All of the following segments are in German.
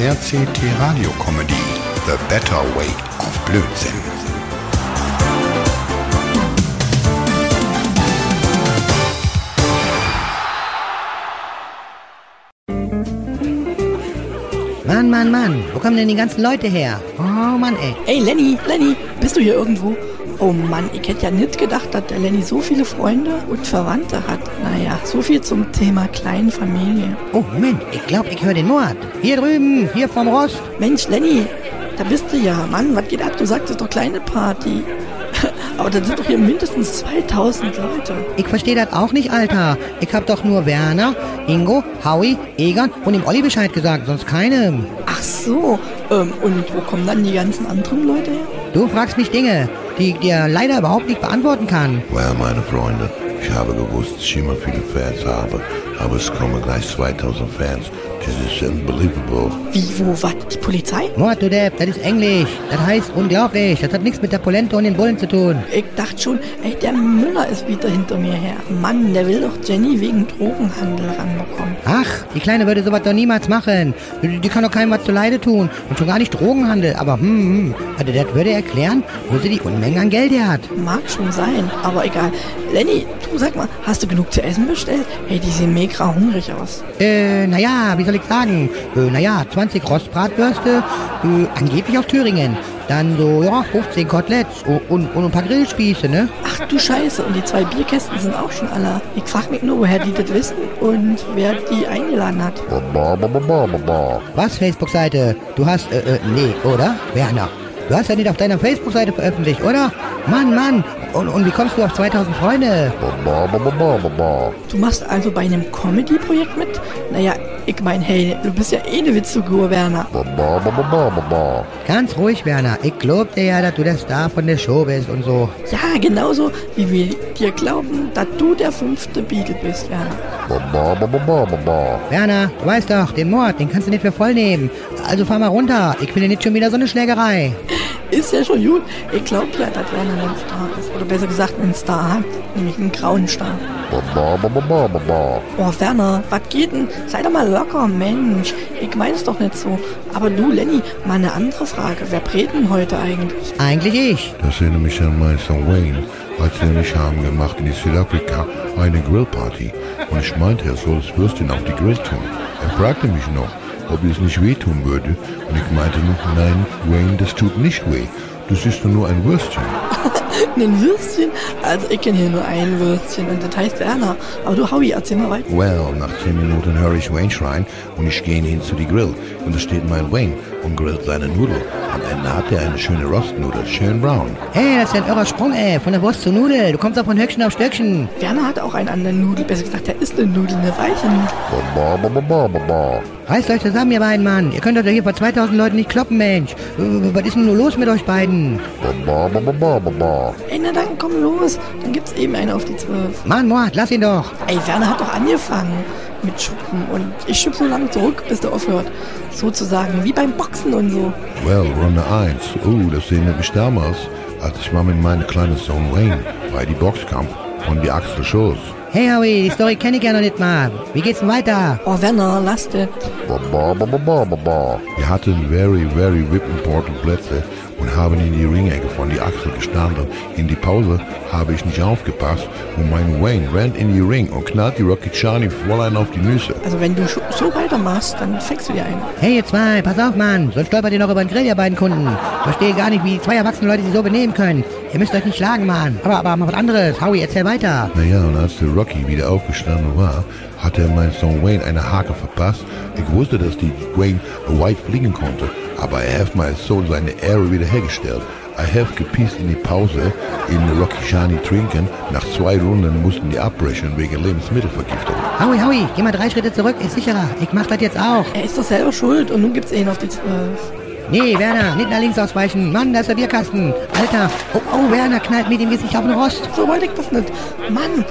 RCT Radio Comedy The Better Way of Blödsinn. Mann, Mann, Mann, wo kommen denn die ganzen Leute her? Oh Mann, ey. Ey, Lenny, Lenny, bist du hier irgendwo? Oh Mann, ich hätte ja nicht gedacht, dass der Lenny so viele Freunde und Verwandte hat. Naja, so viel zum Thema Kleinfamilie. Oh, Moment, ich glaube, ich höre den Mord. Hier drüben, hier vom Rost. Mensch, Lenny, da bist du ja. Mann, was geht ab? Du sagtest doch kleine Party. Aber da sind doch hier mindestens 2000 Leute. Ich verstehe das auch nicht, Alter. Ich hab doch nur Werner, Ingo, Howie, Egan und dem Olli Bescheid gesagt, sonst keinem. Ach so, ähm, und wo kommen dann die ganzen anderen Leute her? Du fragst mich Dinge, die ich dir leider überhaupt nicht beantworten kann. Well, meine Freunde, ich habe gewusst, dass ich immer viele Fans habe, aber es kommen gleich 2000 Fans. Das ist unbelievable. Wie, wo, was? Die Polizei? Mord, du Depp, das ist Englisch. Das heißt unglaublich. Das hat nichts mit der Polente und den Bullen zu tun. Ich dachte schon, ey, der Müller ist wieder hinter mir her. Mann, der will doch Jenny wegen Drogenhandel ranbekommen. Ach, die Kleine würde sowas doch niemals machen. Die, die kann doch keinem was zu Leide tun. Und schon gar nicht Drogenhandel. Aber hm, hm. Also das würde erklären, wo sie die Unmengen an Geld her hat. Mag schon sein, aber egal. Lenny, du sag mal, hast du genug zu essen bestellt? Ey, die sehen mega hungrig aus. Äh, naja, wie soll ich sagen? Äh, naja, 20 Rostbratwürste, äh, angeblich aus Thüringen. Dann so, ja, 15 Koteletts und, und, und ein paar Grillspieße, ne? Ach du Scheiße, und die zwei Bierkästen sind auch schon alle. Ich frag mich nur, woher die das wissen und wer die eingeladen hat. Was, Facebook-Seite? Du hast, äh, äh, nee, oder? Werner, du hast ja nicht auf deiner Facebook-Seite veröffentlicht, oder? Mann, Mann, und, und wie kommst du auf 2000 Freunde? Ba, ba, ba. Du machst also bei einem Comedy-Projekt mit? Naja, ich mein, hey, du bist ja eh eine Witzfigur, Werner. Ganz ruhig, Werner. Ich glaub dir ja, dass du der Star von der Show bist und so. Ja, genauso wie wir dir glauben, dass du der fünfte Beatle bist, Werner. Werner, du weißt doch, den Mord, den kannst du nicht für voll nehmen. Also fahr mal runter. Ich will dir nicht schon wieder so eine Schlägerei. Ist ja schon gut. Ich glaub ja, dass Werner ein Star ist. Oder besser gesagt, einen Star hat. Nämlich einen grauen Star. Ba, ba, ba, ba, ba, ba, ba. Oh, Werner, was geht denn? Sei doch mal locker, Mensch. Ich mein's doch nicht so. Aber du, Lenny, mal eine andere Frage. Wer brät denn heute eigentlich? Eigentlich ich. Das erinnert mich an meinen Sohn Wayne. Als er und ich haben gemacht in Südafrika eine Grillparty. Und ich meinte, er soll das Würstchen auf die Grill tun. Er fragte mich noch, ob es nicht wehtun würde. Und ich meinte nur, nein, Wayne, das tut nicht weh. Das ist nur ein Würstchen. Ein Würstchen? Also, ich kenne hier nur ein Würstchen und das heißt Werner. Aber du, Howie, erzähl mal weiter. Well, nach 10 Minuten höre ich Wayne schreien und ich gehe hin zu die Grill. Und da steht mein Wayne und grillt seine Nudel. Am Ende hat er eine schöne Rostnudel, schön braun. Hey, das ist ja ein irrer Sprung, ey. Von der Wurst zur Nudel. Du kommst auch von Höckchen auf Stöckchen. Werner hat auch einen anderen Nudel. Besser gesagt, der ist eine Nudel, eine weiche Nudel. Ba, ba, ba, ba, ba, ba. Reißt euch zusammen, ihr beiden, Mann. Ihr könnt doch hier vor 2000 Leuten nicht kloppen, Mensch. Äh, Was ist denn nur los mit euch beiden? Ba, ba, ba, ba, ba, ba. Ey, na dann komm los. Dann gibt's eben eine auf die Zwölf. Mann, Mord, lass ihn doch. Ey, Werner hat doch angefangen mit Schuppen und ich schub so lange zurück, bis der aufhört. Sozusagen wie beim Boxen und so. Well, Runde 1. Oh, das erinnert mich damals, als ich mal mit meinem kleinen Sohn Wayne bei die Boxkampf von die Axel Schoß. Hey, Howie, die Story kenne ich ja noch nicht mal. Wie geht's denn weiter? Oh, Werner, ba. Wir hatten very, very VIP important Plätze und haben in die Ringecke von die Axel gestanden. In die Pause habe ich nicht aufgepasst und mein Wayne rennt in die Ring und knallt die Rocky Chani voll ein auf die Nüsse. Also wenn du so weitermachst, dann fängst du dir einen. Hey, ihr zwei, pass auf, Mann. Sonst stolpert ihr noch über den Grill, ihr beiden Kunden. Verstehe gar nicht, wie zwei erwachsene Leute sich so benehmen können. Ihr müsst euch nicht schlagen, Mann. Aber, aber mal was anderes. Howie, erzähl weiter. Naja, und als der Rocky wieder aufgestanden war, hat er mein Sohn Wayne eine Hake verpasst. Ich wusste, dass die Wayne weit fliegen konnte, aber er hat mein Sohn seine Ehre wiederhergestellt. I have gepisst in die Pause in Rocky Shani trinken. Nach zwei Runden mussten die abbrechen wegen Lebensmittelvergiftung. Howie, Howie, geh mal drei Schritte zurück, ist sicherer. Ich mach das jetzt auch. Er ist doch selber schuld und nun gibt's einen auf die Zwölf. Nee, Werner, nicht nach links ausweichen. Mann, da ist der Bierkasten. Alter. Oh, oh, Werner knallt mir dem Gesicht auf den Rost. So wollte ich das nicht. Mann.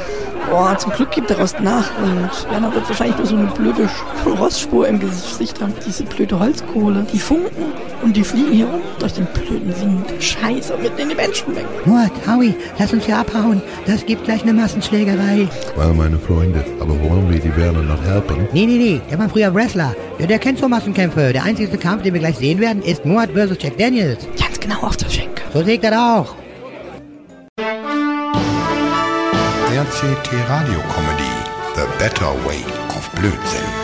Boah, zum Glück gibt der Rost nach und Werner wird wahrscheinlich nur so eine blöde Rostspur im Gesicht haben. Diese blöde Holzkohle. Die funken und die fliegen hier rum durch den blöden Wind. Scheiße, und mitten in die Menschen weg. Mord, Howie, lass uns hier abhauen. Das gibt gleich eine Massenschlägerei. Weil meine Freunde, aber wollen wir die Werner noch helfen? Nee, nee, nee, der war früher Wrestler. Der, der kennt so Massenkämpfe. Der einzige Kampf, den wir gleich sehen werden, ist Mord versus Jack Daniels. Ganz genau auf der Schenke. So seht das auch. RCT Radio Comedy. The Better Way of Blödsinn.